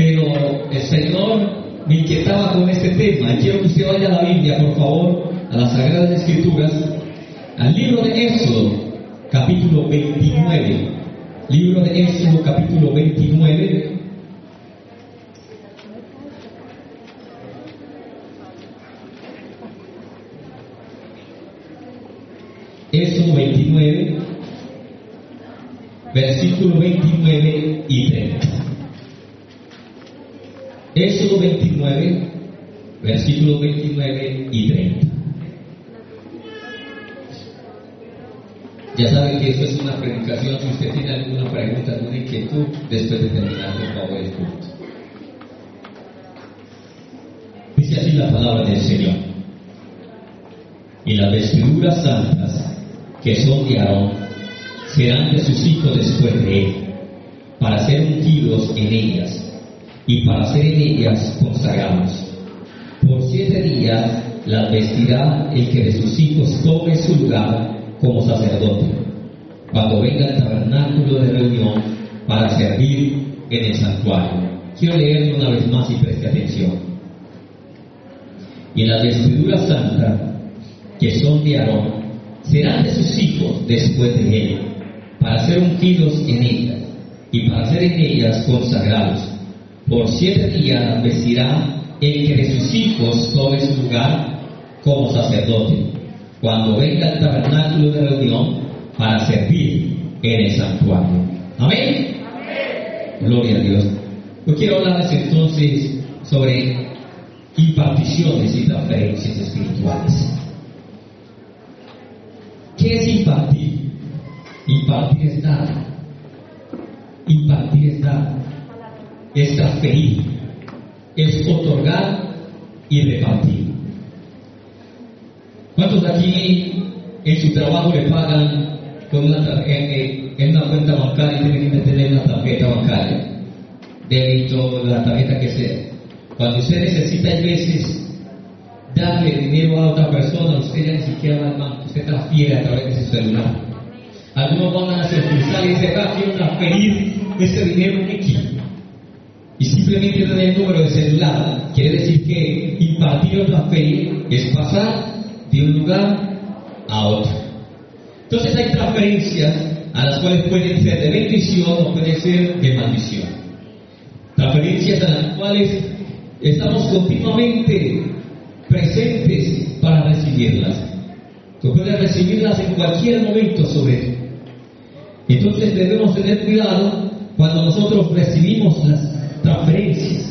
pero el Señor me inquietaba con este tema. Quiero que usted vaya a la Biblia, por favor, a las Sagradas Escrituras, al libro de Éxodo, capítulo 29. Libro de Éxodo, capítulo 29. Éxodo 29, versículo 29 y 30. Éxodo 29, versículo 29 y 30. Ya saben que eso es una predicación. Si usted tiene alguna pregunta, alguna inquietud, después de terminar, por favor, el culto. Dice así la palabra del Señor. Y las vestiduras santas que son de Aarón serán de sus hijos después de él, para ser ungidos en ellas y para ser en ellas consagrados. Por siete días las vestirá el que de sus hijos tome su lugar como sacerdote, cuando venga al tabernáculo de reunión para servir en el santuario. Quiero leerlo una vez más y preste atención. Y las vestiduras santas que son de Aarón serán de sus hijos después de él, para ser ungidos en ellas y para ser en ellas consagrados. Por siete días vestirá el que de sus hijos tome su lugar como sacerdote, cuando venga al tabernáculo de reunión para servir en el santuario. Amén. Gloria a Dios. Yo quiero hablarles entonces sobre imparticiones y transferencias espirituales. ¿Qué es impartir? Impartir es dar. Impartir es dar. Es transferir. Es otorgar y repartir. ¿Cuántos de aquí en su trabajo le pagan con una en, en una cuenta bancaria y tienen que tener una tarjeta bancaria? Débito, la tarjeta que sea. Cuando usted necesita a veces darle dinero a otra persona, usted ya ni siquiera va al usted transfiere a través de su celular. Algunos van a la sucursal y dicen, ah, quiero transferir ese dinero X. Y simplemente dan el número de celular. Quiere decir que impartir o transferir es pasar de un lugar a otro. Entonces hay transferencias a las cuales pueden ser de bendición o pueden ser de maldición. Transferencias a las cuales estamos continuamente presentes para recibirlas. Tú puedes recibirlas en cualquier momento sobre ti. Entonces debemos tener cuidado cuando nosotros recibimos las transferencias.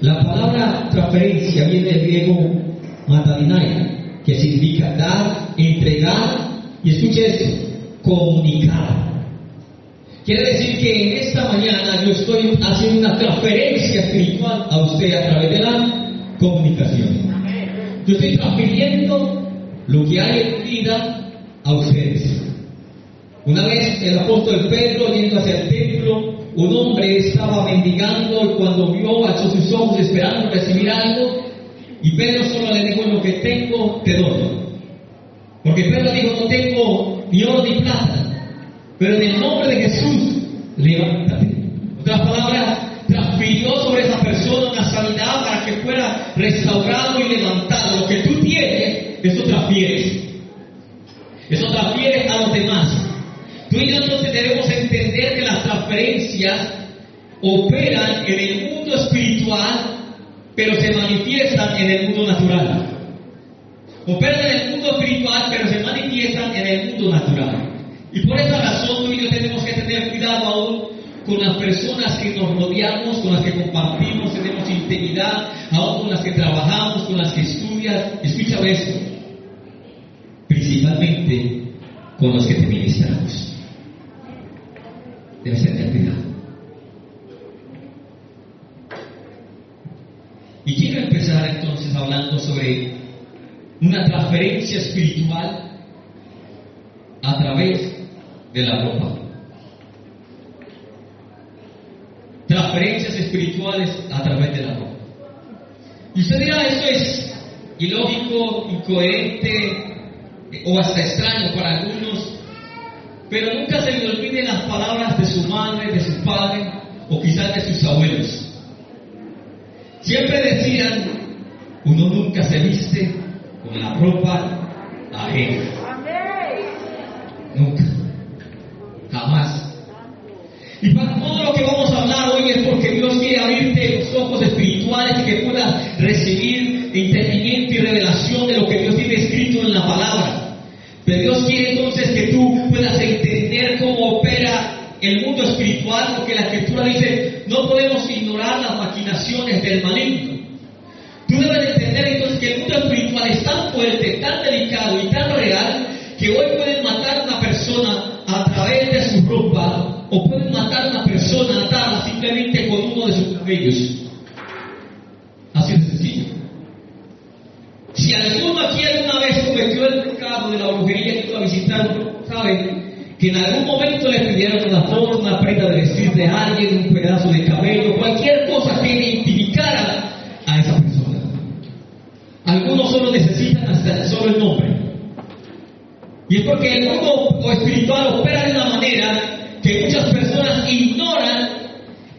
La palabra transferencia viene del griego matadinai, que significa dar, entregar y escuche esto, comunicar. Quiere decir que en esta mañana yo estoy haciendo una transferencia espiritual a usted a través de la comunicación. Yo estoy transfiriendo lo que hay en vida a ustedes. Una vez el apóstol Pedro yendo hacia el templo, un hombre estaba mendigando cuando vio alzó sus ojos esperando recibir algo y Pedro solo le dijo lo que tengo te doy. Porque Pedro dijo no tengo ni oro ni plata, pero en el nombre de Jesús levántate. Otras palabras, transfirió sobre esa persona una sanidad para que fuera restaurado y levantado. Lo que tú tienes, eso transfieres. Eso transfieres a los demás. Tú y yo entonces debemos entender que las transferencias operan en el mundo espiritual, pero se manifiestan en el mundo natural. Operan en el mundo espiritual, pero se manifiestan en el mundo natural. Y por esa razón tú y yo tenemos que tener cuidado aún con las personas que nos rodeamos, con las que compartimos, tenemos intimidad, aún con las que trabajamos, con las que estudias. Escucha esto. Principalmente con los que te ministramos. Debes tener cuidado. Y quiero empezar entonces hablando sobre una transferencia espiritual a través de la ropa. Transferencias espirituales a través de la ropa. Y usted dirá, eso es ilógico, incoherente o hasta extraño para algunos, pero nunca se le olviden las palabras de su madre, de su padre o quizás de sus abuelos. Siempre decían, uno nunca se viste con la ropa ajena. Nunca. Jamás. Y para todo lo que vamos a hablar hoy es porque Dios quiere abrirte los ojos espirituales y que puedas recibir entendimiento y revelación de lo que Dios tiene escrito en la palabra. Pero Dios quiere entonces que tú puedas entender cómo opera el mundo espiritual, porque la escritura dice, no podemos ignorar las maquinaciones del maligno. Tú debes entender entonces que el mundo espiritual es tan fuerte, tan delicado y tan real, que hoy pueden matar a una persona a través de su ropa, o pueden matar a una persona atada simplemente con uno de sus cabellos. Así de sencillo. Si alguno aquí alguna vez de la brujería que a visitar, saben que en algún momento le pidieron una foto, una prenda de vestir de alguien, un pedazo de cabello, cualquier cosa que identificara a esa persona. Algunos solo necesitan hasta solo el nombre. Y es porque el mundo espiritual opera de una manera que muchas personas ignoran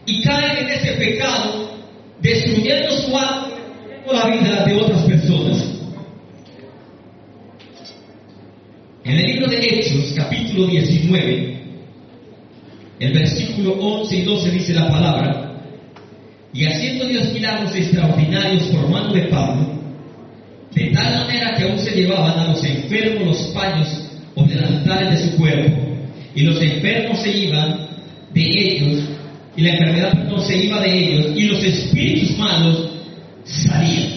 y caen en ese pecado, destruyendo su alma la vida de otras personas. En el libro de Hechos, capítulo 19, el versículo 11 y 12 dice la palabra, y haciendo Dios milagros extraordinarios por mano de Pablo, de tal manera que aún se llevaban a los enfermos los paños o delantales de su cuerpo, y los enfermos se iban de ellos, y la enfermedad no se iba de ellos, y los espíritus malos salían.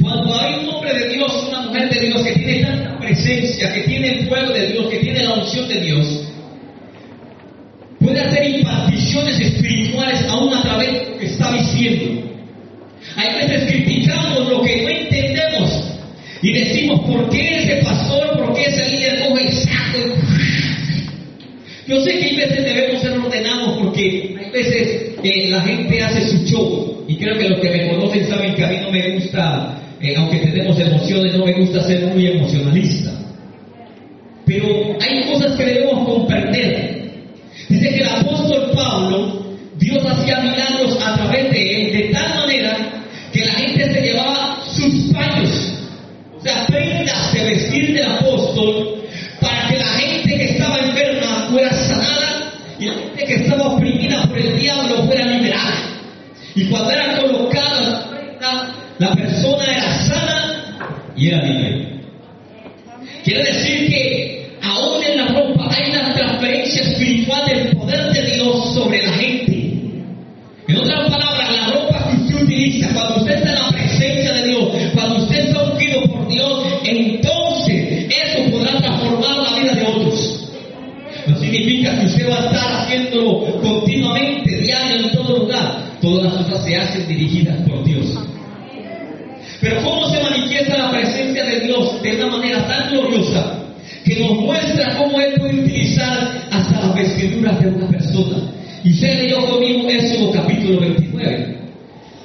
Cuando hay un hombre de Dios, una mujer de Dios que tiene tanta presencia, que tiene el fuego de Dios, que tiene la unción de Dios, puede hacer imparticiones espirituales aún a través de lo que está diciendo. Hay veces criticamos lo que no entendemos y decimos, ¿por qué ese pastor, por qué ese líder coge y saca? Yo sé que hay veces debemos ser ordenados porque hay veces que la gente hace su show y creo que los que me conocen saben que a mí no me gusta eh, aunque tenemos emociones, no me gusta ser muy emocionalista. Pero hay cosas que debemos comprender. Dice que el apóstol Pablo, Dios hacía milagros a través de él, de tal manera que la gente se llevaba sus paños, o sea, prendas de vestir del apóstol, para que la gente que estaba enferma fuera sanada y la gente que estaba oprimida por el diablo fuera liberada. Y cuando era colocada la prenda, la persona era sana y era libre. Quiere decir que aún en la ropa hay una transferencia espiritual del poder de Dios sobre la gente. En otras palabras, la ropa que usted utiliza, cuando usted está en la presencia de Dios, cuando usted está ungido por Dios, entonces eso podrá transformar la vida de otros. No significa que usted va a estar haciéndolo continuamente, diario, en todo lugar. Todas las cosas se hacen dirigidas por Dios. Pero ¿cómo se manifiesta la presencia de Dios de una manera tan gloriosa que nos muestra cómo Él puede utilizar hasta las vestiduras de una persona? Y se leyó conmigo Éxodo capítulo 29,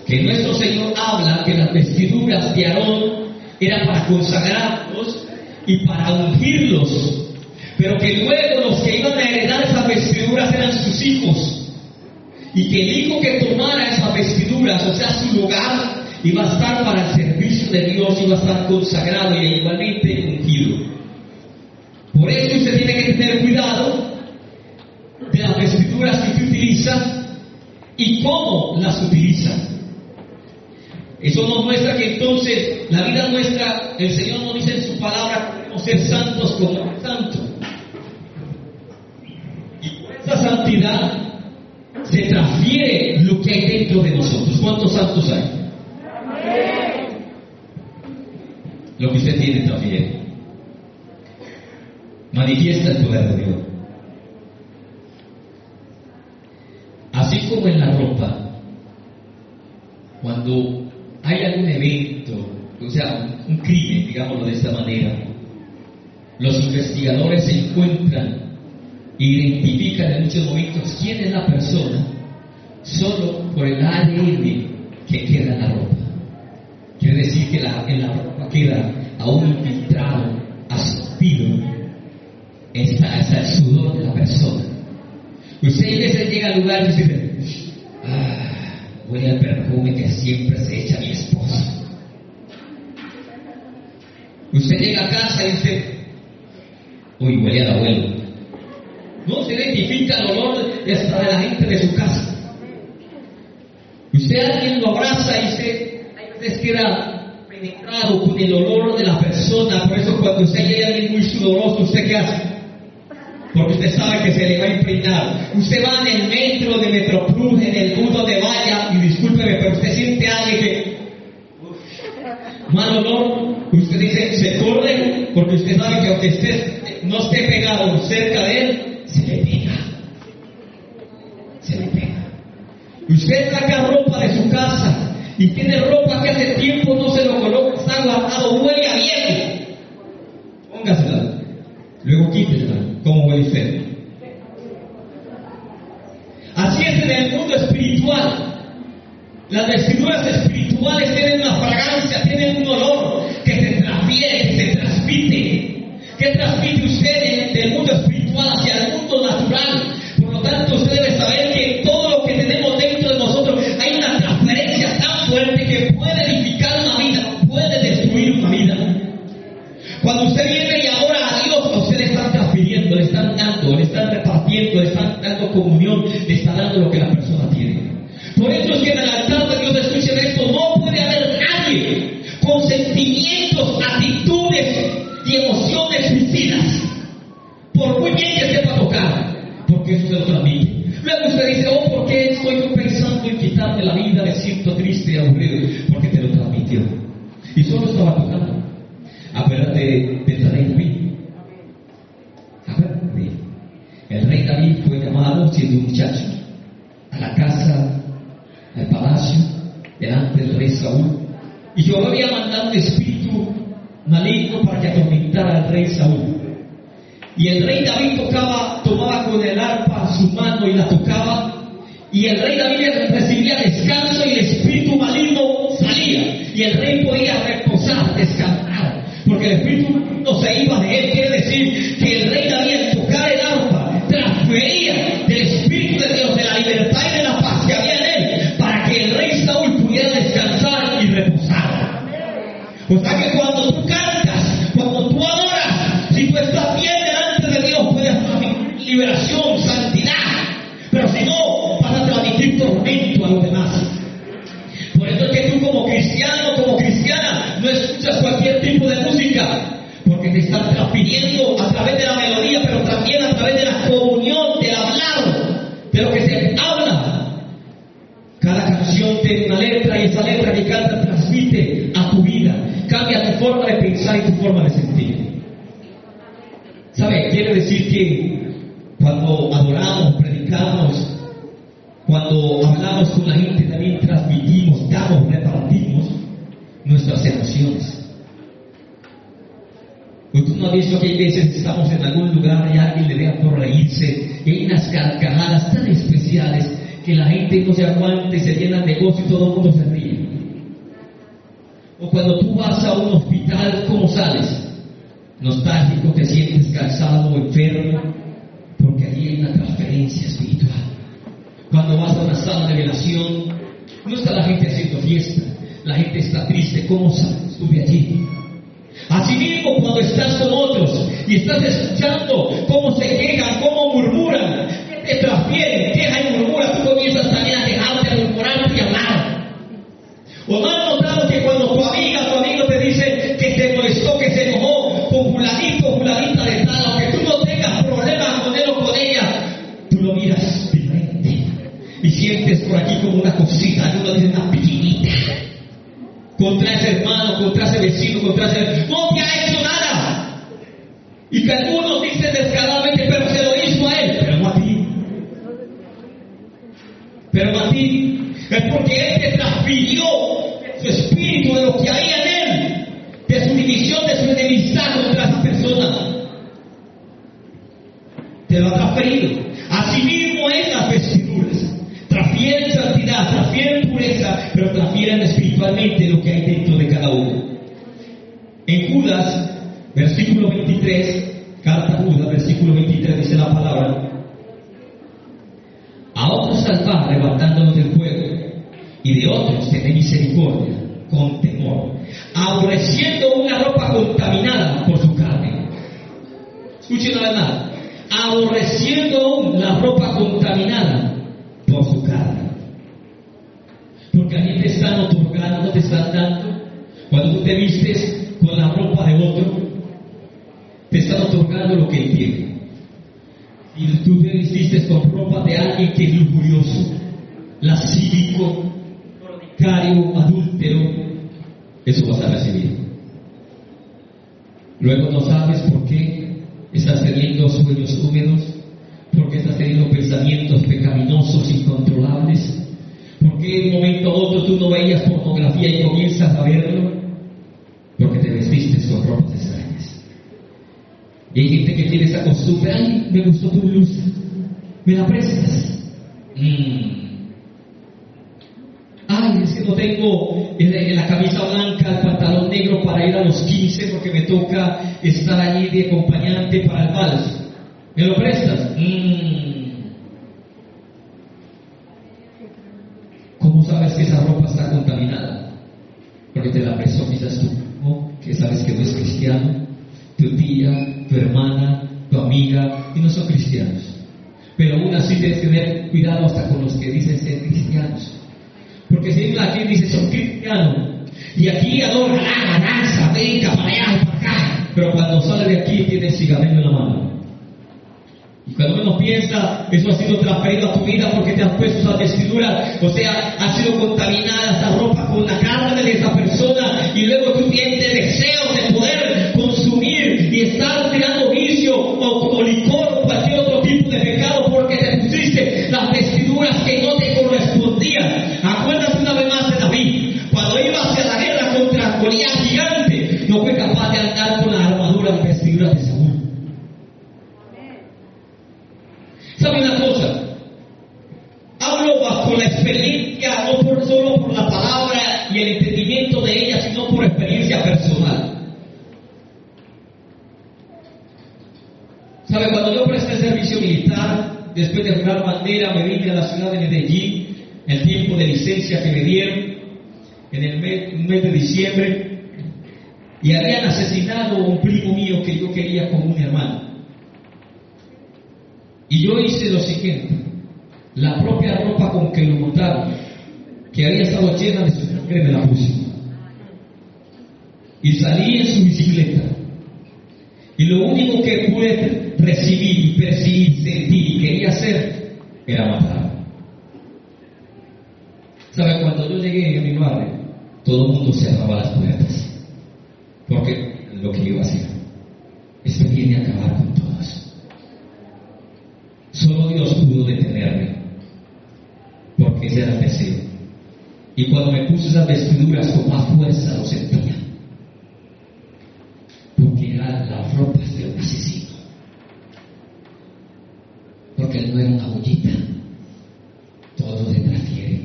que nuestro Señor habla que las vestiduras de Aarón eran para consagrarlos y para ungirlos, pero que luego los que iban a heredar esas vestiduras eran sus hijos, y que el hijo que tomara esas vestiduras, o sea, su lugar, iba a estar para el servicio de Dios, iba a estar consagrado y igualmente ungido. Por eso usted tiene que tener cuidado de las vestiduras que usted utiliza y cómo las utiliza. Eso nos muestra que entonces la vida nuestra, el Señor nos dice en su palabra que debemos ser santos como el santo. Y por esa santidad se transfiere lo que hay dentro de nosotros. ¿Cuántos santos hay? Lo que usted tiene también. Manifiesta el poder de Dios. Así como en la ropa, cuando hay algún evento, o sea, un crimen, digámoslo de esta manera, los investigadores se encuentran identifican en muchos momentos quién es la persona solo por el ADN que queda en la ropa. Quiere decir que la, en la ropa queda aún filtrado, asistido, está, está el sudor de la persona. Usted a veces llega al lugar y dice, ah, huele al perfume que siempre se echa mi esposa. Usted llega a casa y dice, uy, huele al abuelo. No se identifica el olor de, hasta de la gente de su casa. Usted alguien lo abraza y dice, hay veces queda penetrado con el dolor de la persona. Por eso cuando usted llega a alguien muy sudoroso, ¿usted qué hace? Porque usted sabe que se le va a impregnar. Usted va en el metro de Metroplus, en el bus de vaya, y discúlpeme, pero usted siente algo que... Mal olor. Usted dice, se corre, porque usted sabe que aunque usted no esté pegado cerca de él, se le pega. Se le pega. Usted saca ropa de su casa y tiene ropa que hace tiempo no se lo coloca, está guardado, huele a viejo. Póngasela, luego quítesela, como huele feo. Así es en el mundo espiritual. Las vestiduras espirituales tienen una fragancia, tienen un olor que se transfiere, que se transmite. ¿Qué transmite usted del mundo espiritual hacia el mundo natural? Por lo tanto, usted y el rey podía reposar, descansar, porque el Espíritu no se iba de él. Quiere decir Y que algunos dicen descaradamente, pero se lo hizo a él, pero no a ti. Pero no a ti. Es porque él te transfirió su espíritu de lo que había Luego no sabes por qué estás teniendo sueños húmedos, por qué estás teniendo pensamientos pecaminosos, incontrolables, por qué en un momento u otro tú no veías pornografía y comienzas a verlo, porque te vestiste con ropas extrañas. Y hay gente que tiene esa costumbre, ay, me gustó tu blusa, ¿me la prestas? Mm. Ay, es que no tengo en la camisa blanca, el pantalón negro para ir a los 15 porque me toca estar allí de acompañante para el vals. ¿Me lo prestas? Mm. ¿Cómo sabes que esa ropa está contaminada? Porque te la prestó tú, ¿no? que sabes que no es cristiano, tu tía, tu hermana, tu amiga, y no son cristianos. Pero aún así que tener cuidado hasta con los que dicen ser cristianos. Porque si aquí dice son cristianos, y aquí adora, la danza, venga para allá, para acá, pero cuando sale de aquí tiene cigarrillo en la mano. Y cuando uno piensa, eso ha sido transferido a tu vida porque te has puesto esa vestidura, o sea, ha sido contaminada esa ropa con la carne de esa persona, estado llena de su sangre, la puse. Y salí en su bicicleta. Y lo único que pude recibir, percibir, sentir y quería hacer era matar. ¿Sabe? Cuando yo llegué a mi barrio, todo el mundo cerraba las puertas. Porque lo que iba a hacer es que viene a acabar con todos. Solo Dios pudo detenerme, porque ese era el deseo. Y cuando me puse esas vestiduras con más fuerza lo sentía, porque eran las ropas de un asesino. Porque él no era una bollita, todo le transfiere.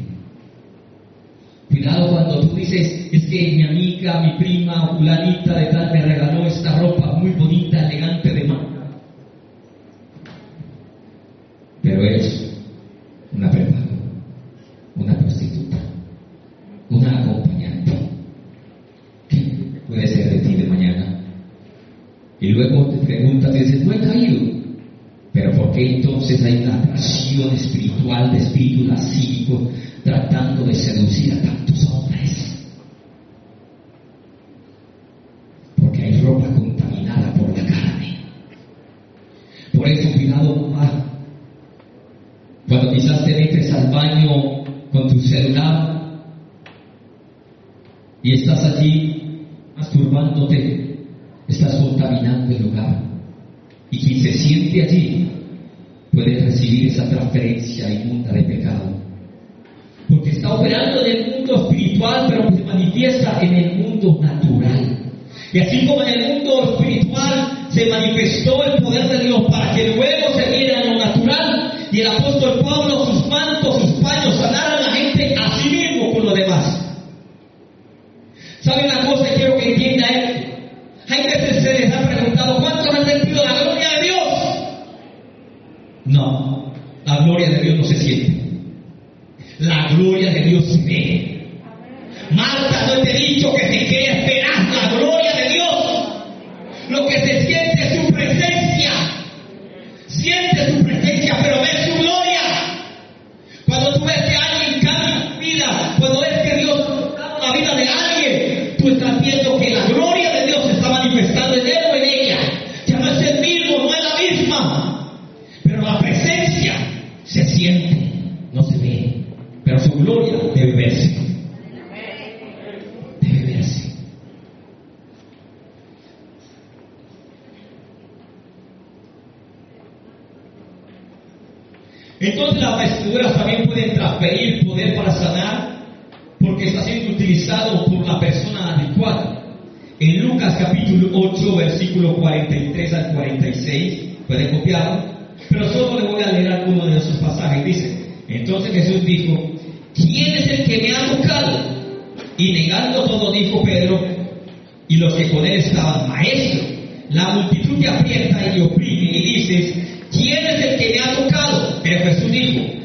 Cuidado cuando tú dices, es que mi amiga, mi prima, fulanita de tal me regaló esta ropa muy bonita, elegante y estás allí masturbándote, estás contaminando el lugar. Y quien se siente allí puede recibir esa transferencia inmunda de pecado. Porque está operando en el mundo espiritual, pero se manifiesta en el mundo natural. Y así como en el mundo espiritual se manifestó el poder de Dios para que luego se viera en lo natural, y el apóstol Entonces las vestiduras también pueden transferir poder para sanar porque está siendo utilizado por la persona adecuada. En Lucas capítulo 8, versículo 43 al 46, pueden copiarlo, pero solo le voy a leer algunos de esos pasajes. Dice, entonces Jesús dijo, ¿quién es el que me ha tocado? Y negando todo dijo Pedro y los que con él estaban, maestro, la multitud te aprieta y oprime y dices, ¿quién es el que me ha tocado? que Jesús dijo,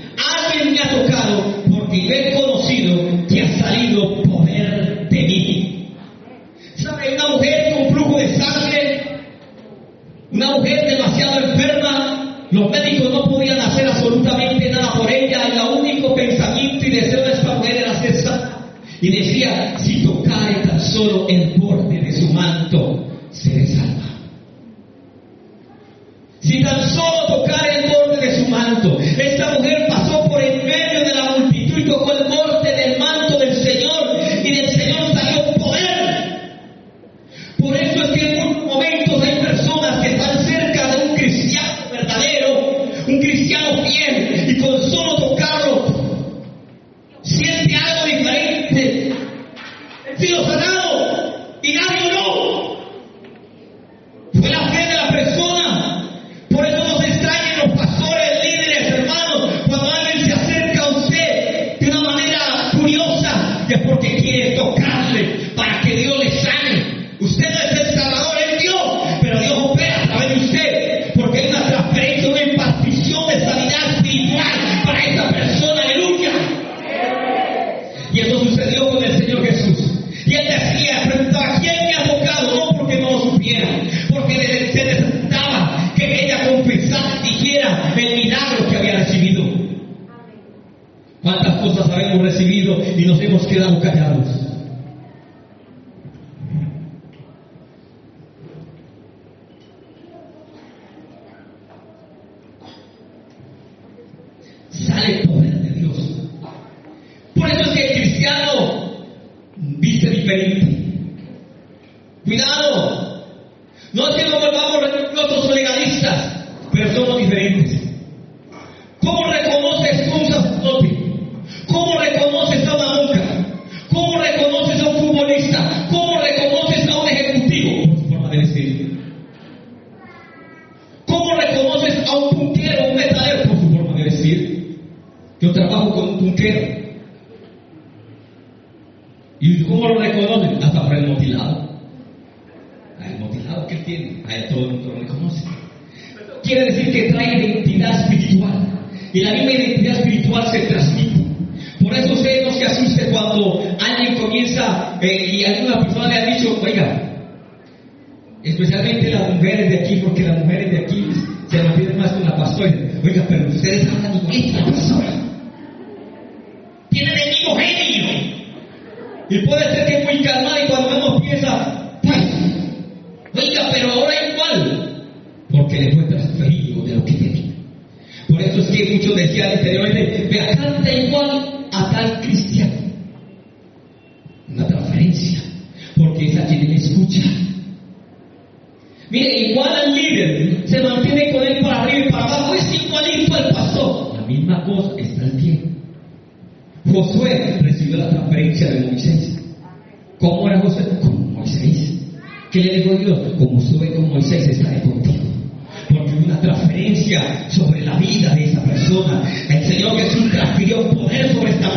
sobre la vida de esa persona. El Señor Jesús transfirió poder sobre esta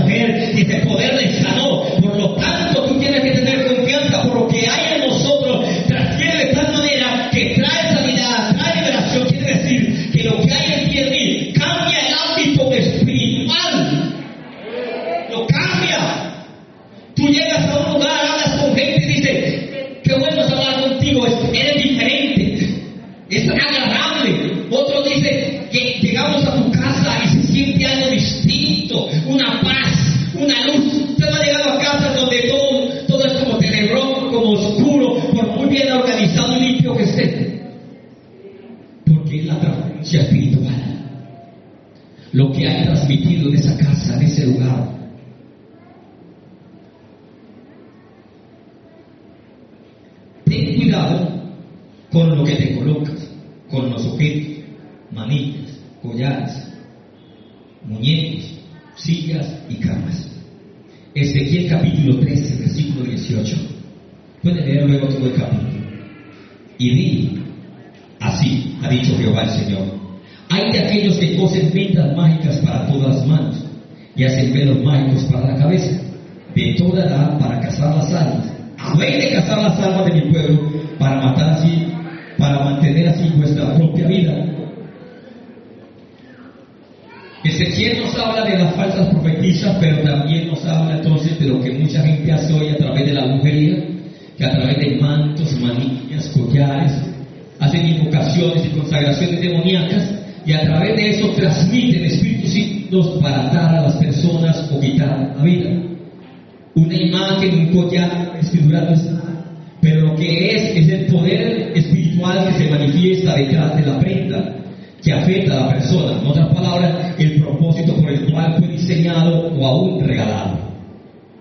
diseñado o aún regalado.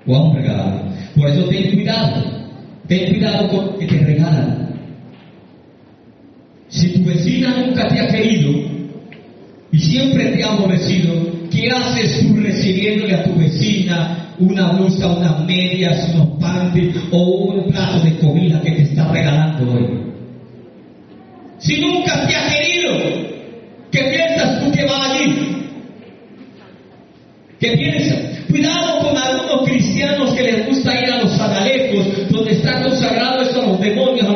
O aún regalado. Por eso ten cuidado. Ten cuidado con lo que te regalan. Si tu vecina nunca te ha querido y siempre te ha aborrecido, ¿qué haces tú recibiéndole a tu vecina una blusa, unas medias, unos panties o un plato de comida que te está regalando hoy? Si nunca te ha querido, ¿qué piensas tú que va allí? ¿Qué piensas? Cuidado con algunos cristianos que les gusta ir a los analejos, donde están consagrados a los demonios,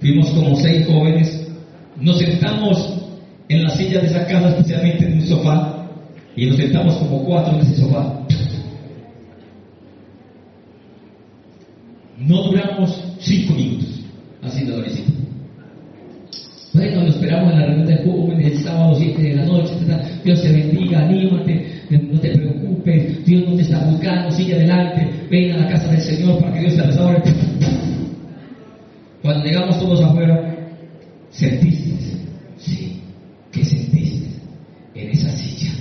fuimos como seis jóvenes, nos sentamos en la silla de esa casa, especialmente en un sofá, y nos sentamos como cuatro en ese sofá. No duramos cinco minutos haciendo la visita. Bueno, esperamos en la reunión de jóvenes el sábado 7 de la noche. Dios te bendiga, anímate, no te preocupes. Dios no te está buscando, sigue adelante. Ven a la casa del Señor para que Dios te restaure. Cuando llegamos todos afuera, sentiste, sí, ¿qué sentiste? En esa silla,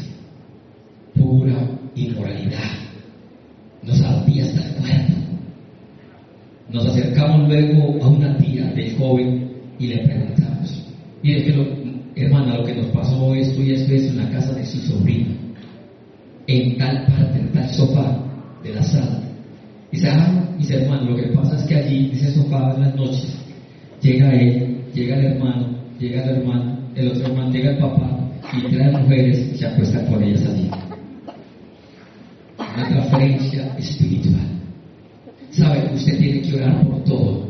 pura inmoralidad. Nos ardía hasta el cuerpo. Nos acercamos luego a una tía del joven y le preguntamos, mire que hermana, lo que nos pasó esto y esto es en la casa de su sobrino, en tal parte, en tal sofá de la sala. Dice, ah, mis hermanos, lo que pasa es que allí, ese sofá en las noches, llega él, llega el hermano, llega el hermano, el otro hermano, llega el papá, y trae mujeres se acuestan con ellas allí. Una transferencia espiritual. ¿Sabe? Usted tiene que orar por todo.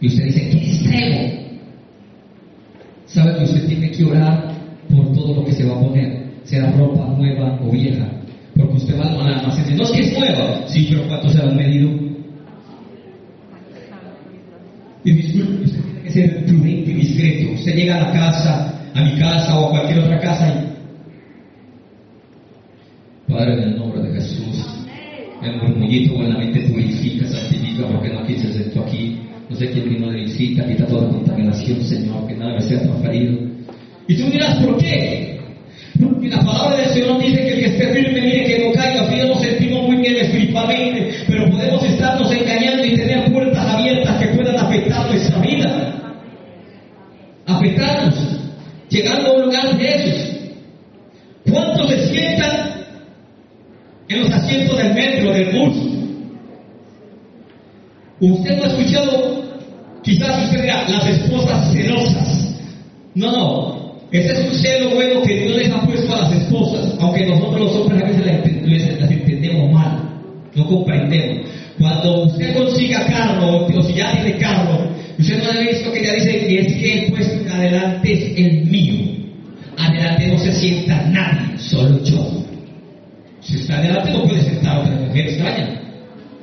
Y usted dice, ¿qué extremo? ¿Sabe que usted tiene que orar por todo lo que se va a poner? Sea ropa nueva o vieja. Porque usted va almacén y dice, no es que es nueva. Sí, pero ¿cuánto se han medido? Y disculpe, usted tiene que ser prudente y discreto. Usted llega a la casa, a mi casa o a cualquier otra casa y... Padre, en el nombre de Jesús, el murmullito buenamente purifica, santifica, porque no aquí se sentó aquí. No sé quién vino de visita, quita toda contaminación, Señor, que nada me sea transferido. Y tú dirás, ¿por qué? Porque la palabra del Señor dice que el que esté firme, mire que no caiga. Si nos sentimos muy bien espiritualmente, pero podemos estarnos engañando y tener puertas abiertas que puedan afectar nuestra vida. Afectarnos, llegando a un lugar de esos. ¿Cuántos se sientan en los asientos del metro, del bus? Usted no ha escuchado, quizás usted dirá, las esposas celosas. No, no. Ese es un celo bueno que Dios les ha puesto a las esposas, aunque nosotros los hombres a veces las, entendemos mal, no comprendemos. Cuando usted consiga carro, o si ya tiene carro, usted no ha visto que ella dice que es que el puesto adelante es el mío. Adelante no se sienta nadie, solo yo. Si está adelante no puede sentar otra mujer extraña,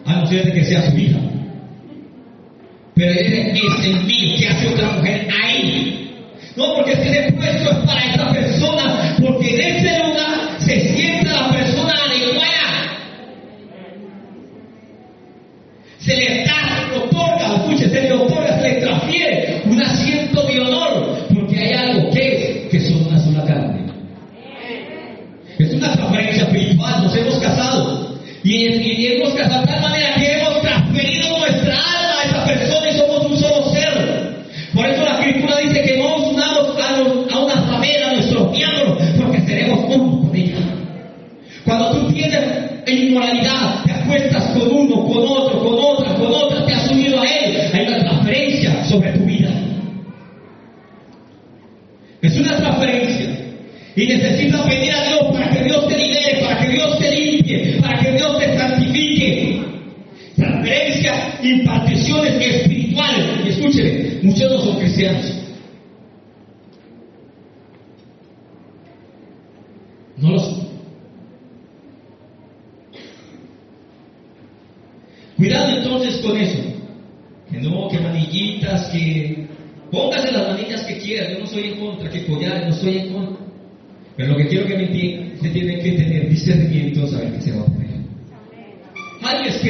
a no ser que sea su hija. Pero dice, es el mío, que hace otra mujer ahí? No, porque ese puesto es para esta persona, porque en ese Y,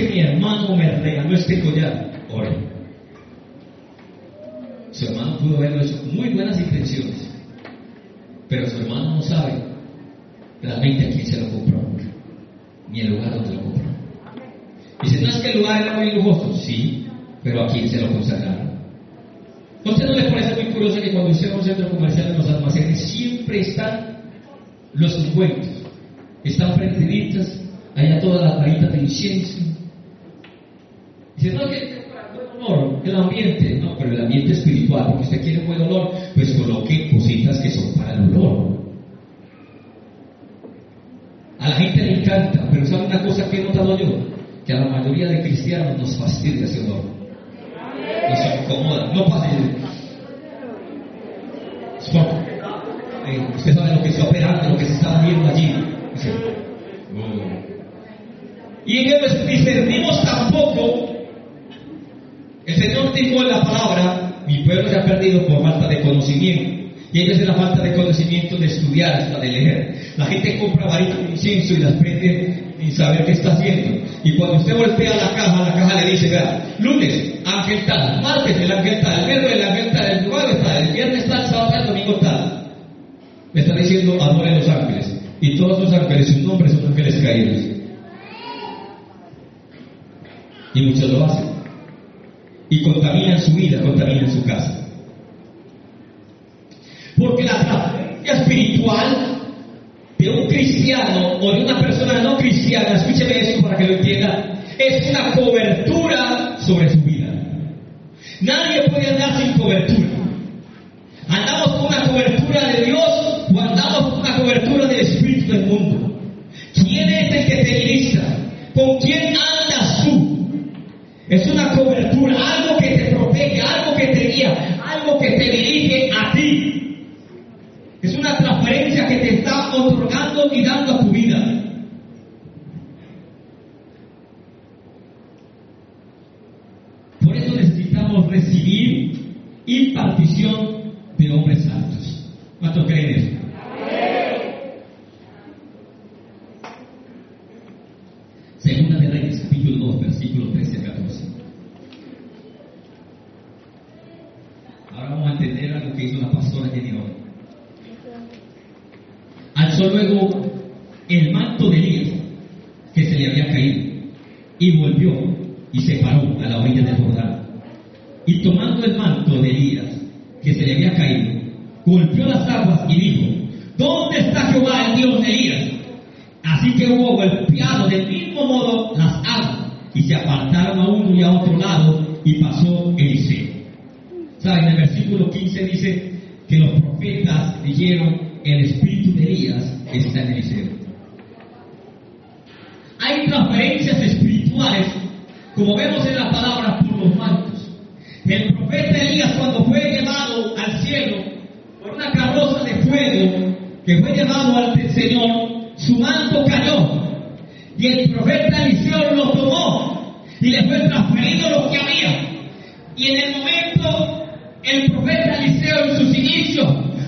mi hermano me regaló este collar. Ore. Su hermano pudo haberlo hecho muy buenas intenciones. Pero su hermano no sabe realmente a quién se lo compró, ni el lugar donde lo compró. Dice, no es que el lugar era muy lujoso, sí, pero a quién se lo consagraron. ¿A usted no le parece muy curioso que cuando usted va a un centro comercial en los almacenes siempre están los encuentros, están prendiditas, allá todas las varitas de incienso? Dice, no, que buen olor, el ambiente, no, pero el ambiente espiritual, porque usted quiere buen olor, pues coloque cositas que son para el olor. A la gente le encanta, pero ¿sabe una cosa que he notado yo? Que a la mayoría de cristianos nos fastidia ese olor. Nos incomoda. No pase. Eh, usted sabe lo que está operando, lo que se está viendo allí. Señor dijo en la palabra, mi pueblo se ha perdido por falta de conocimiento. Y ellos es la falta de conocimiento de estudiar, hasta de leer. La gente compra varitas de incienso y las prende sin saber qué está haciendo. Y cuando usted voltea la caja, la caja le dice, vea, lunes, ángel tal, martes el ángel tal, el miércoles el ángel tal, el jueves tal, el viernes tal, sábado tal, domingo tal. Me está diciendo, adore los ángeles. Y todos los ángeles, sus nombres son ángeles caídos. Y muchos lo hacen. Y contaminan su vida, contaminan su casa. Porque la transferencia espiritual de un cristiano o de una persona no cristiana, escúcheme eso para que lo entienda, es una cobertura sobre su vida. Nadie puede andar sin cobertura. Andamos con una cobertura de Dios o andamos con una cobertura del Espíritu del mundo. ¿Quién es el que te ministra? ¿Con quién andas tú? Es una cobertura, algo que te protege, algo que te guía, algo que te dirige a ti. Es una transferencia que te está otorgando y dando a tu vida. Por eso necesitamos recibir impartición de hombres santos. ¿Cuántos creen eso? Segunda de Reyes, capítulo 2, versículo 13 a 14. Ahora vamos a entender algo que hizo la pastora Jenny hoy alzó luego el manto de Elías que se le había caído y volvió y se paró a la orilla del Jordán. Y tomando el manto de Elías que se le había caído, golpeó las aguas y dijo, ¿dónde está Jehová el Dios de Elías? Así que hubo golpeado del mismo modo las aguas y se apartaron a uno y a otro lado y pasó el versículo 15 dice, que los profetas dijeron, el espíritu de Elías está en Eliseo. Hay transferencias espirituales, como vemos en la palabra, por los mantos. El profeta Elías cuando fue llevado al cielo por una carroza de fuego que fue llevado al Señor, su manto cayó y el profeta Eliseo lo tomó y le fue transferido lo que había. Y en el momento, el profeta Eliseo en sus inicios,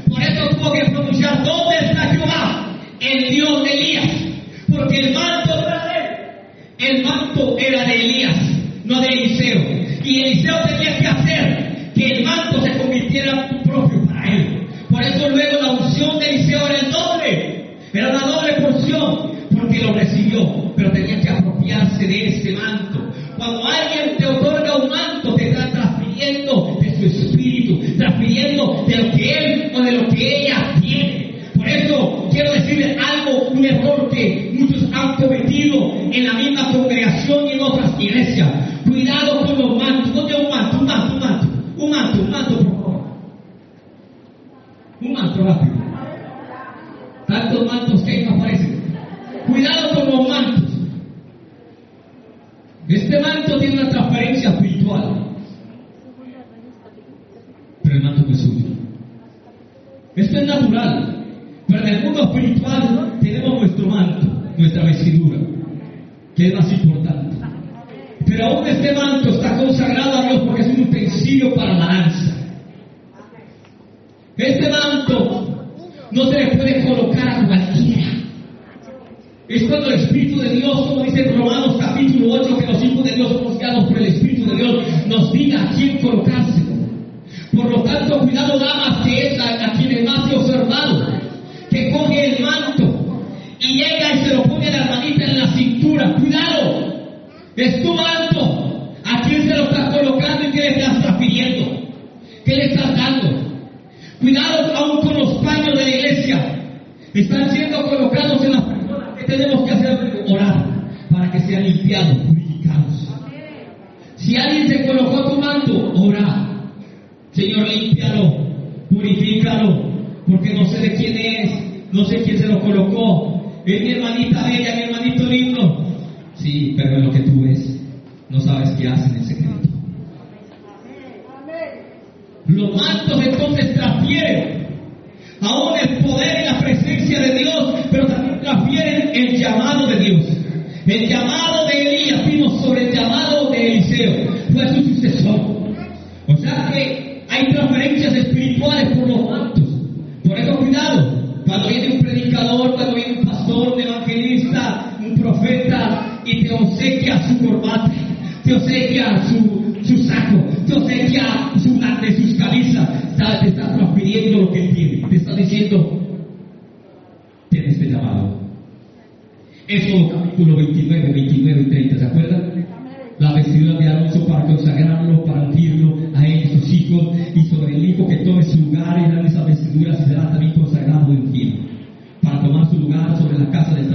por eso tuvo que pronunciar, ¿dónde está Jehová? El Dios de Elías. Porque el manto era de. El manto era de Elías, no de Eliseo. Y Eliseo tenía que hacer que el manto se convirtiera propio para él. Por eso luego la unción de Eliseo era el doble. Era una doble porción porque lo recibió, pero tenía que apropiarse de ese manto. Cuando alguien te otorga Cuidado con los mantos. ¿Dónde un manto? Un manto, un manto. Un manto, un manto, por favor. Un manto rápido. Tantos mantos que no aparecen. Cuidado con los mantos. Este manto tiene una transparencia espiritual. Pero el manto no es suyo. Esto es natural. Pero en el mundo espiritual tenemos nuestro manto, nuestra vestidura, que es más importante. Aún este manto está consagrado a Dios porque es un utensilio para la danza. Este manto no se le puede colocar a cualquiera. Es cuando el Espíritu de Dios, como dice Romanos capítulo 8, que los hijos de Dios somos guiados por el Espíritu de Dios, nos diga a quién colocarse. Por lo tanto, cuidado damas, que es a, a quienes más he observado, que coge el manto y llega y se lo pone a la hermanita en la cintura. Cuidado, es tu manto. Estás transfiriendo? ¿Qué le estás dando? Cuidado aún con los paños de la iglesia. Están siendo colocados en las personas que tenemos que hacer orar para que sean limpiados, purificados. Si alguien te colocó tu manto, ora. Señor, límpialo, purifícalo, porque no sé de quién es, no sé quién se lo colocó. Es mi hermanita bella, lugar sobre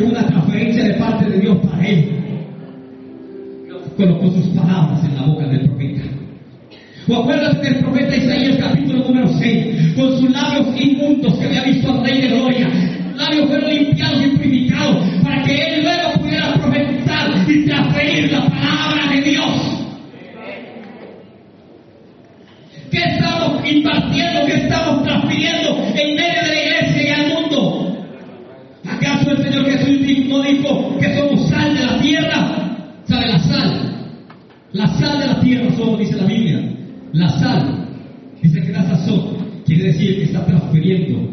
hubo una transferencia de parte de Dios para él. Colocó sus palabras en la boca del profeta. O acuérdate del profeta Isaías capítulo número 6, con sus labios inmundos que había visto al Rey de Gloria. Labios fueron limpiados y purificados para que él luego pudiera profetizar y transferir la palabra de Dios. ¿Qué estamos impartiendo? ¿Qué estamos transfiriendo en medio de la iglesia y al mundo? ¿Acaso el Señor Jesús no dijo que somos sal de la tierra? ¿Sabe la sal? La sal de la tierra somos, dice la Biblia. La sal, dice que da sazón, quiere decir que está transfiriendo,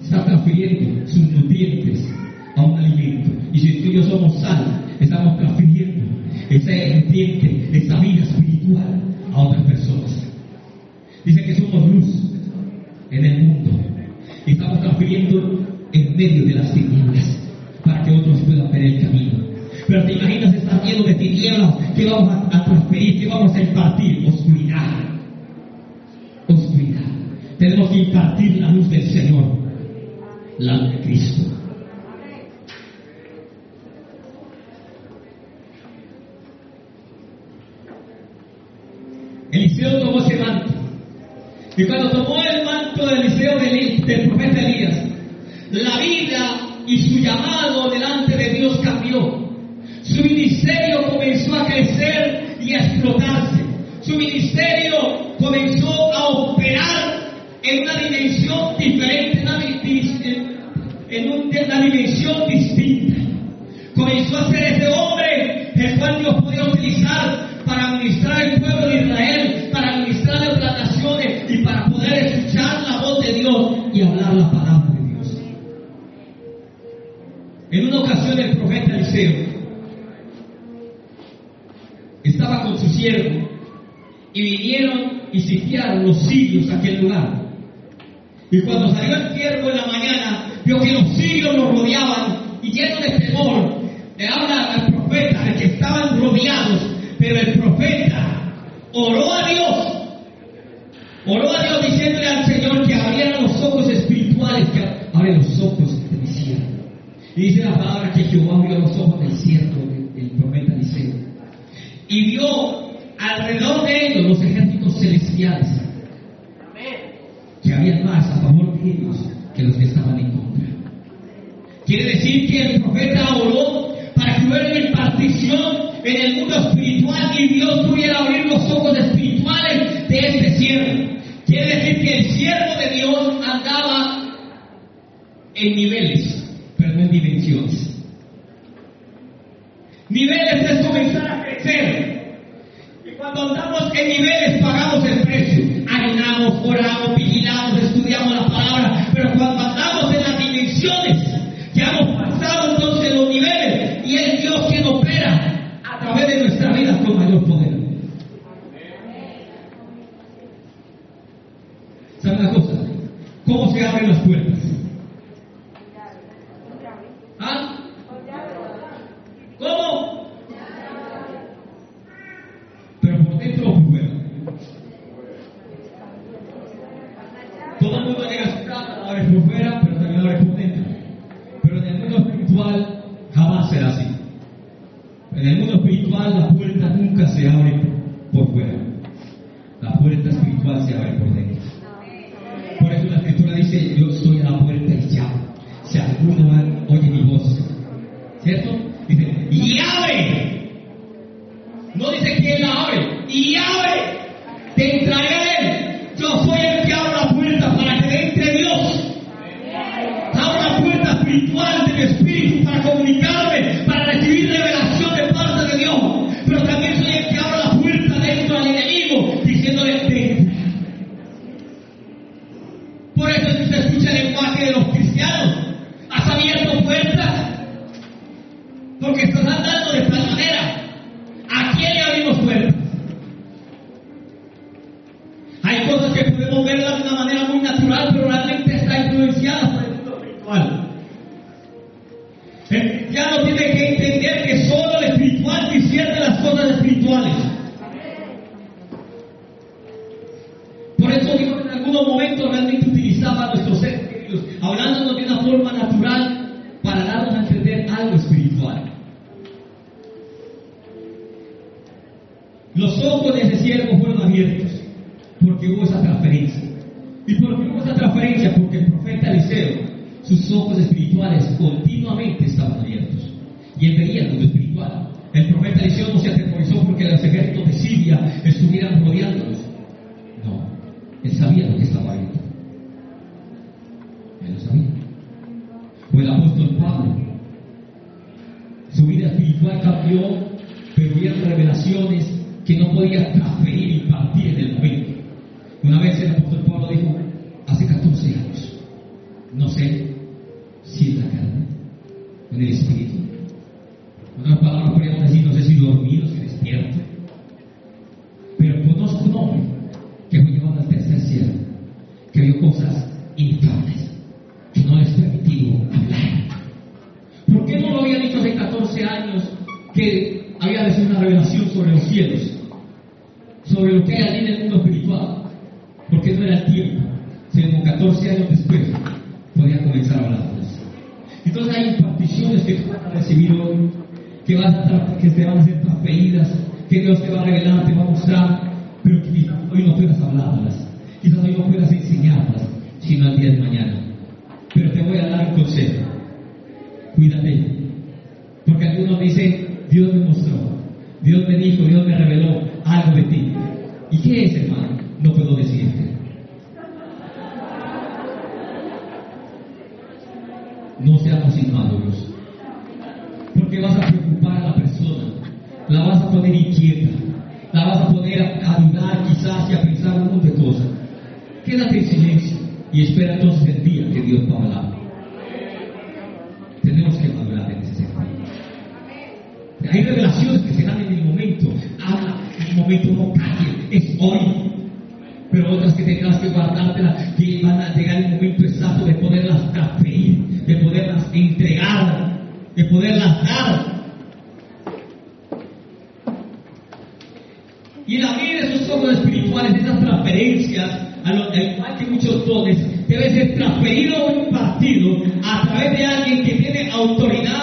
está transfiriendo sus nutrientes a un alimento. Y si tú y yo somos sal, estamos transfiriendo ese nutriente, esa vida espiritual a otras personas. Dice que somos luz en el mundo y estamos transfiriendo en medio de las de que vamos a, a transferir, que vamos a impartir oscuridad. Oscuridad. Tenemos que impartir la luz del Señor, la luz de Cristo. Eliseo tomó ese manto. Y cuando tomó el manto de Eliseo del, del profeta Elías, la vida y su llamado delante de Dios cambió. Su ministerio comenzó a crecer y a explotarse. Su ministerio comenzó a operar en una dimensión diferente, en una, en una dimensión distinta. Comenzó a ser ese hombre el cual Dios podía utilizar para administrar el pueblo de Israel, para administrar otras naciones y para poder escuchar la voz de Dios y hablar la palabra de Dios. En una ocasión el profeta Eliseo estaba con su y vinieron y sitiaron los sirios a aquel lugar. Y cuando salió el siervo en la mañana, vio que los sirios lo rodeaban y lleno de temor, le habla al profeta de que estaban rodeados, pero el profeta oró a Dios, oró a Dios diciéndole al Señor que abriera los ojos espirituales, que abre los ojos de mi. Y dice la palabra que Jehová abrió los ojos y abre. Te entraré Hay allí en el mundo espiritual porque no era el tiempo, sino 14 años después podía comenzar a hablar Entonces hay imparticiones que tú vas a recibir hoy, que, vas a que te van a ser transferidas, que Dios te va a revelar, te va a mostrar, pero que hoy no puedas hablarlas, quizás hoy no puedas enseñarlas, sino al día de mañana. Pero te voy a dar un consejo, cuídate, porque algunos dicen, Dios me mostró, Dios me dijo, Dios me reveló algo de ti. ¿Y qué es, hermano? no puedo decirte. No seamos inmaduros. Porque vas a preocupar a la persona, la vas a poner inquieta, la vas a poner a, dudar quizás y a pensar un montón de cosas. Quédate en silencio y espera entonces el día que Dios va a hablar. Tenemos que madurar en ese sentido. Hay revelaciones que se dan en el momento. Habla, en el momento no calle, es hoy pero otras que tengas que guardártelas, que van a llegar el momento exacto de poderlas transferir, de poderlas entregar, de poderlas dar. Y de esos ojos espirituales, esas transferencias, al igual que muchos dones, autoridad,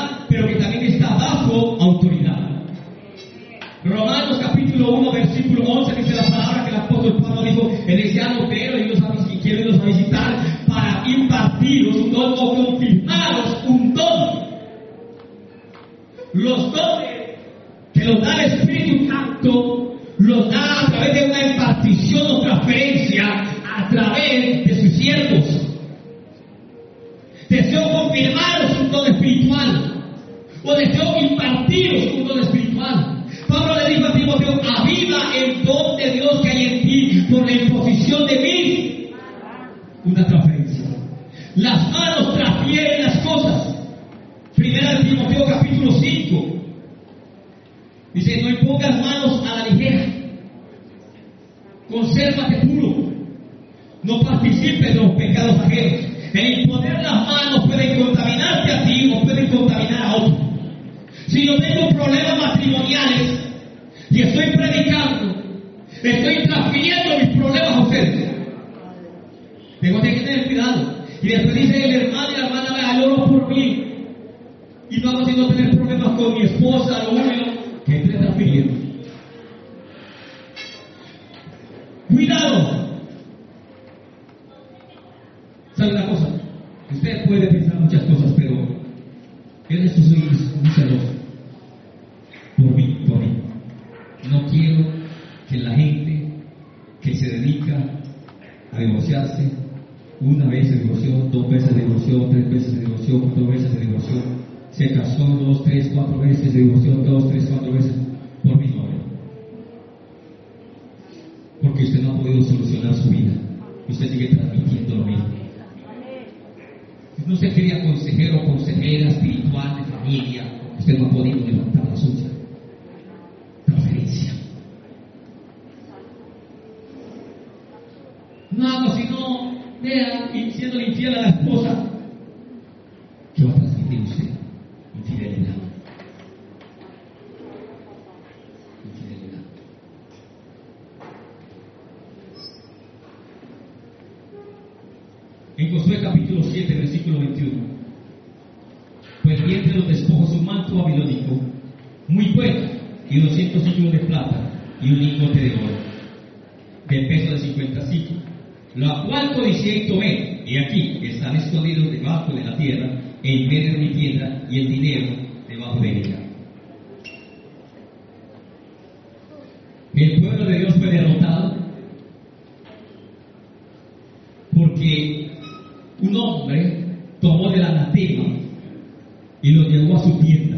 Una transferencia. Las manos transfieren las cosas. Primera de Timoteo capítulo 5. Dice, no impongas manos a la ligera. Consérvate puro. No participes de los pecados ajenos. El imponer las manos puede contaminarte a ti o puede contaminar a otros. Si yo tengo problemas matrimoniales y estoy predicando, estoy transfiriendo mis problemas a ustedes. Tengo que tener cuidado. Y después dice el hermano y la hermana, vea, oro por mí. Y vamos a no tener problemas con mi esposa, lo único que estoy transfiriendo. Cuidado. ¿Sabe una cosa? Usted puede pensar muchas cosas, pero en esto soy muy celoso por mí, por mí. No quiero que la gente que se dedica a divorciarse, una vez se divorció, dos veces se divorció, tres veces se divorció, cuatro veces se divorció, se casó dos, tres, cuatro veces, se divorció dos, tres, cuatro veces, por mi novia. Porque usted no ha podido solucionar su vida. Usted sigue transmitiendo lo mismo. No se quería consejero consejera espiritual de familia, usted no ha podido levantar la suya. No hago sino vea siendo infiel a la esposa. ¿Qué va a transmitir usted? Infidelidad. Infidelidad. En Josué capítulo 7, versículo 21. Pues vi entre los despojos un manto babilónico muy bueno y 200 ciclos de plata y un lingote de oro, de peso de 50 ciclos, la cual codicié y tomé, y aquí están escondidos debajo de la tierra, en medio de mi tienda, y el dinero debajo de ella. El pueblo de Dios fue derrotado porque un hombre tomó del anatema y lo llevó a su tienda.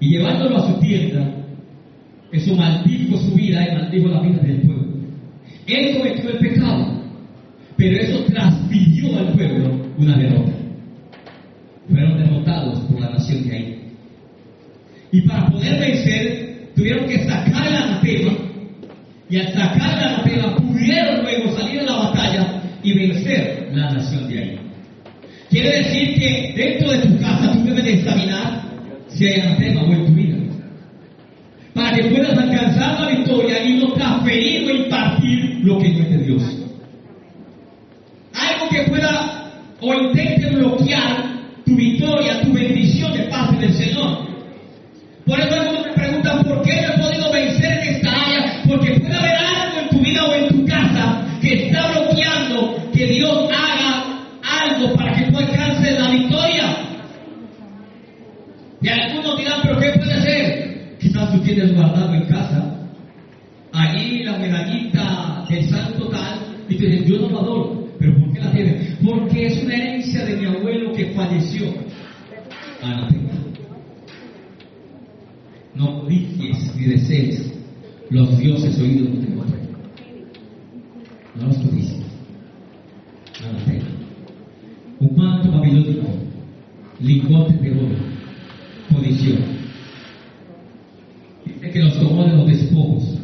Y llevándolo a su tienda, eso maldijo su vida y maldijo la vida del pueblo. Él cometió el pecado, pero eso transfirió al pueblo una derrota. Fueron derrotados por la nación de ahí. Y para poder vencer, tuvieron que sacar el anatema, y al sacar el anatema pudieron luego salir a la batalla y vencer la nación de ahí. Quiere decir que dentro de tu casa tú debes de examinar si hay anatema o en tu vida. Para que puedas alcanzar la victoria y no transferir o impartir lo que no es de Dios. Algo que pueda o intente bloquear tu victoria, tu bendición de parte del Señor. Por eso algunos me preguntan por qué no he podido vencer en esta área, porque puede haber algo en tu vida o en tu casa que está bloqueando que Dios haga algo para que tú alcances la victoria. Y algunos dirán, pero ¿qué puede ser? Quizás tú tienes guardado en casa, allí la medallita del santo tal, y te dicen, yo no lo adoro. ¿Pero por qué la tienes? Porque es una herencia de mi abuelo que falleció. Anatema. No codicies ni desees los dioses oídos de otro. No los codicies. Anatema. Un manto babilónico, lingotes de oro, codició. Dice que los tomó de los despojos.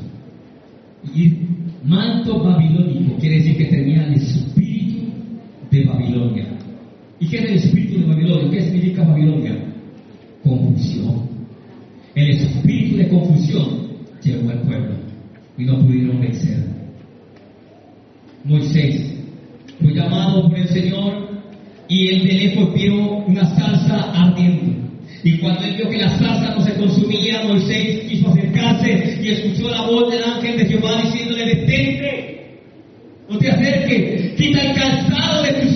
Y manto babilónico quiere decir que tenía el espíritu de Babilonia. ¿Y qué es el espíritu de Babilonia? ¿Qué significa Babilonia? Confusión. El espíritu de confusión llegó al pueblo y no pudieron vencer. Moisés fue llamado por el Señor y él de lejos vio una salsa ardiendo. Y cuando él vio que la salsa no se consumía, Moisés quiso acercarse y escuchó la voz del ángel de Jehová diciéndole, detente, no te acerques, quita el calzado de tus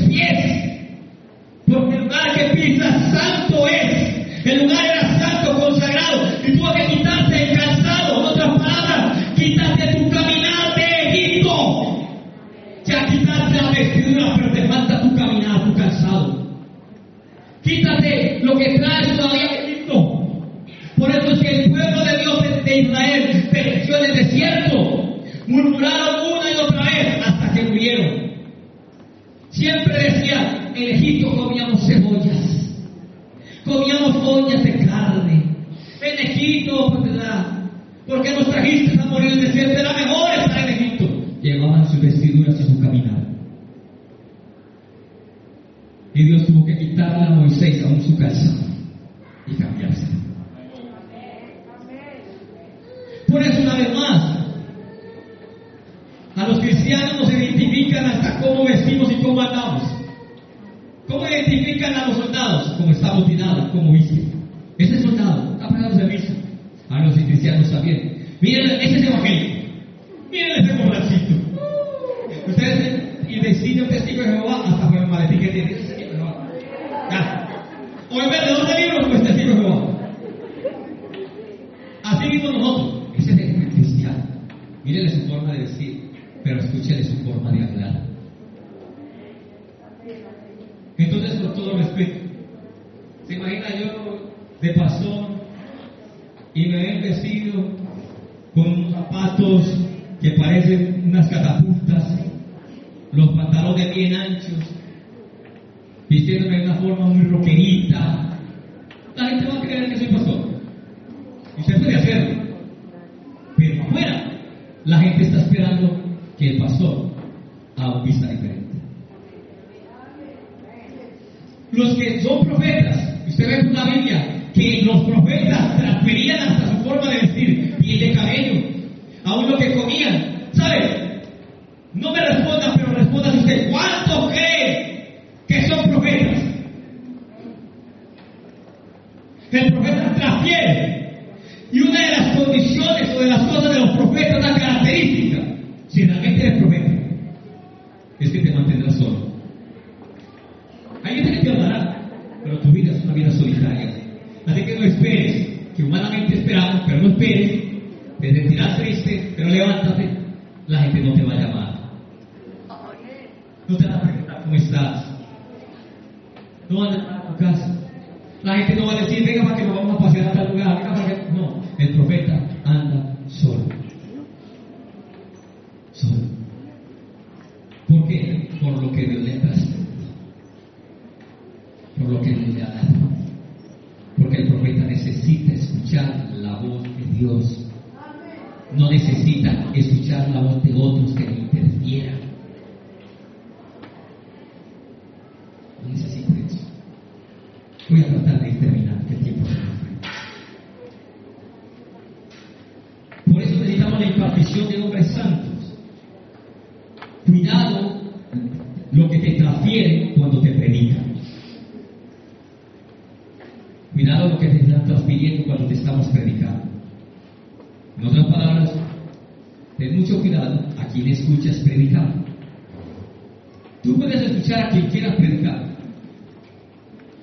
zapatos que parecen unas catapultas, los pantalones bien anchos, vistiéndome de una forma muy roquerita. La gente va a creer que soy pastor. Y usted puede hacerlo. Pero afuera, la gente está esperando que el pastor haga un vista diferente. Los que son profetas, usted ve en la Biblia que los profetas transferían hasta su forma de vestir y de cabello Yes. quien escuchas predicar. Tú puedes escuchar a quien quieras predicar.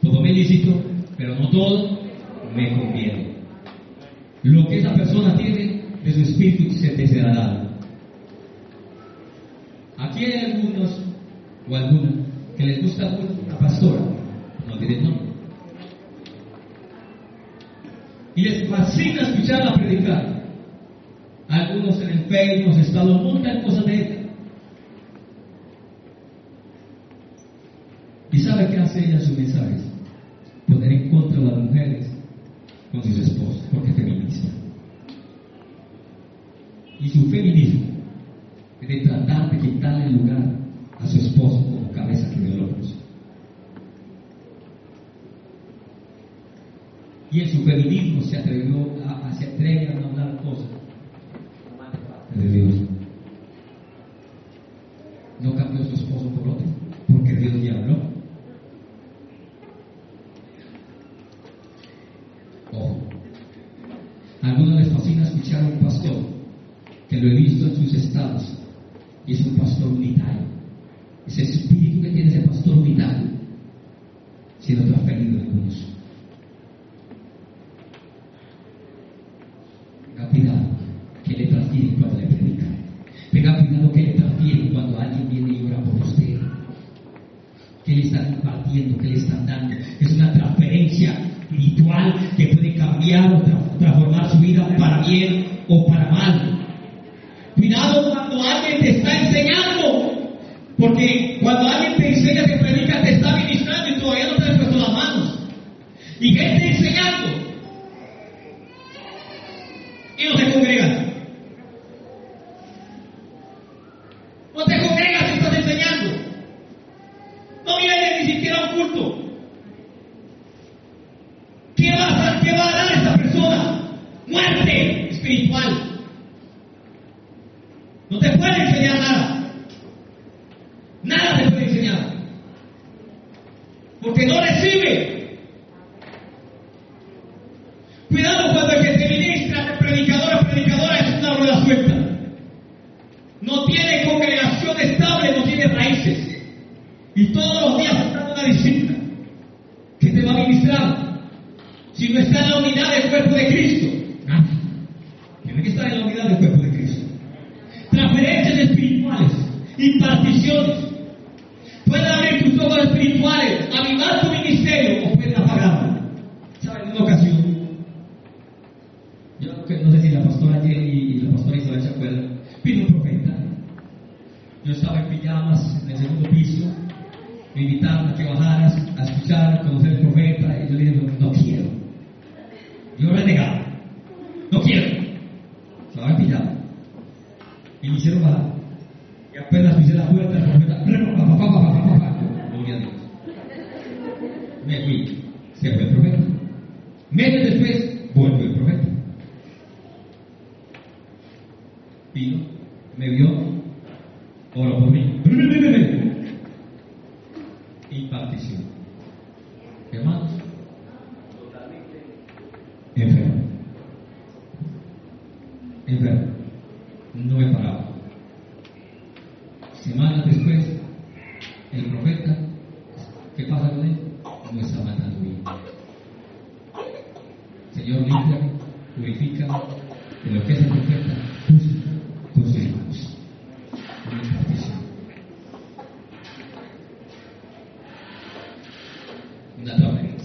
Todo me pero no todo me conviene. Lo que esa persona tiene de su espíritu se te será dado. Aquí hay algunos o algunas que les gusta mucho una pastora, no diré nombre. Y les fascina escucharla predicar. Facebook, hemos estado muchas cosas de ella. ¿Y sabe qué hace ella? al culto. ¿Qué va, a, dar? ¿Qué va a dar esta persona? Muerte espiritual. No te puede enseñar nada.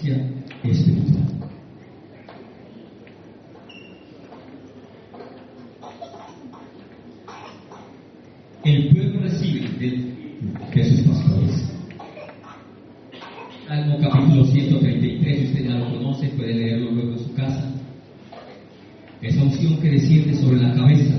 espiritual. El pueblo recibe de, sus pastores. Salmo capítulo 133, usted ya lo conoce, puede leerlo luego en su casa. Esa unción que desciende sobre la cabeza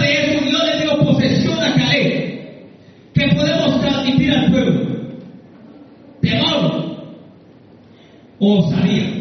de eso, Dios le dio posesión a Caleb, que podemos transmitir al pueblo. Temor, osadía.